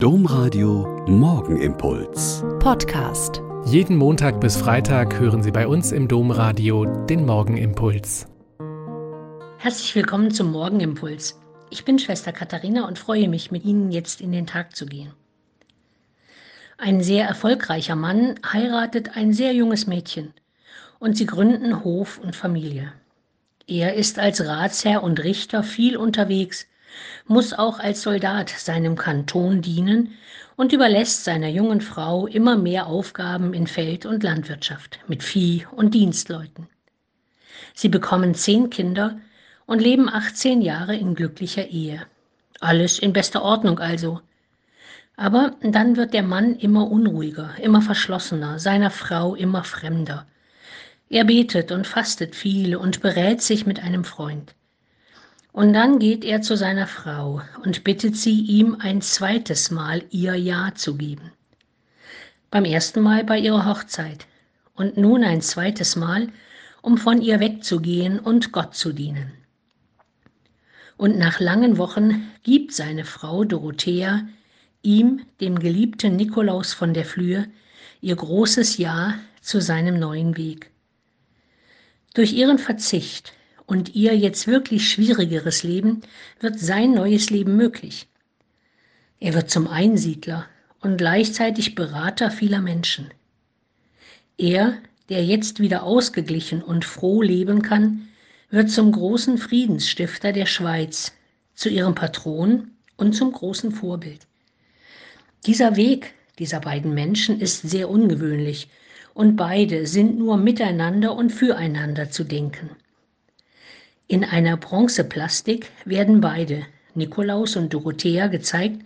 Domradio Morgenimpuls. Podcast. Jeden Montag bis Freitag hören Sie bei uns im Domradio den Morgenimpuls. Herzlich willkommen zum Morgenimpuls. Ich bin Schwester Katharina und freue mich, mit Ihnen jetzt in den Tag zu gehen. Ein sehr erfolgreicher Mann heiratet ein sehr junges Mädchen und sie gründen Hof und Familie. Er ist als Ratsherr und Richter viel unterwegs muss auch als Soldat seinem Kanton dienen und überlässt seiner jungen Frau immer mehr Aufgaben in Feld- und Landwirtschaft mit Vieh und Dienstleuten. Sie bekommen zehn Kinder und leben 18 Jahre in glücklicher Ehe. Alles in bester Ordnung also. Aber dann wird der Mann immer unruhiger, immer verschlossener, seiner Frau immer fremder. Er betet und fastet viel und berät sich mit einem Freund. Und dann geht er zu seiner Frau und bittet sie, ihm ein zweites Mal ihr Ja zu geben. Beim ersten Mal bei ihrer Hochzeit und nun ein zweites Mal, um von ihr wegzugehen und Gott zu dienen. Und nach langen Wochen gibt seine Frau Dorothea ihm, dem geliebten Nikolaus von der Flühe, ihr großes Ja zu seinem neuen Weg. Durch ihren Verzicht und ihr jetzt wirklich schwierigeres Leben wird sein neues Leben möglich. Er wird zum Einsiedler und gleichzeitig Berater vieler Menschen. Er, der jetzt wieder ausgeglichen und froh leben kann, wird zum großen Friedensstifter der Schweiz, zu ihrem Patron und zum großen Vorbild. Dieser Weg dieser beiden Menschen ist sehr ungewöhnlich und beide sind nur miteinander und füreinander zu denken. In einer Bronzeplastik werden beide, Nikolaus und Dorothea, gezeigt,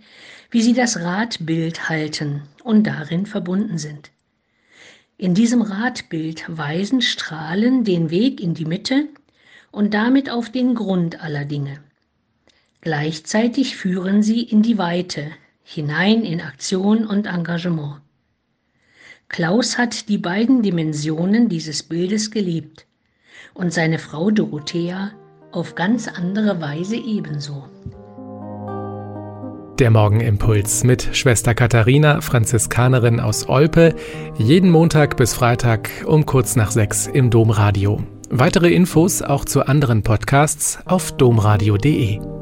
wie sie das Radbild halten und darin verbunden sind. In diesem Radbild weisen Strahlen den Weg in die Mitte und damit auf den Grund aller Dinge. Gleichzeitig führen sie in die Weite, hinein in Aktion und Engagement. Klaus hat die beiden Dimensionen dieses Bildes geliebt und seine Frau Dorothea auf ganz andere Weise ebenso. Der Morgenimpuls mit Schwester Katharina, Franziskanerin aus Olpe, jeden Montag bis Freitag um kurz nach sechs im Domradio. Weitere Infos auch zu anderen Podcasts auf domradio.de.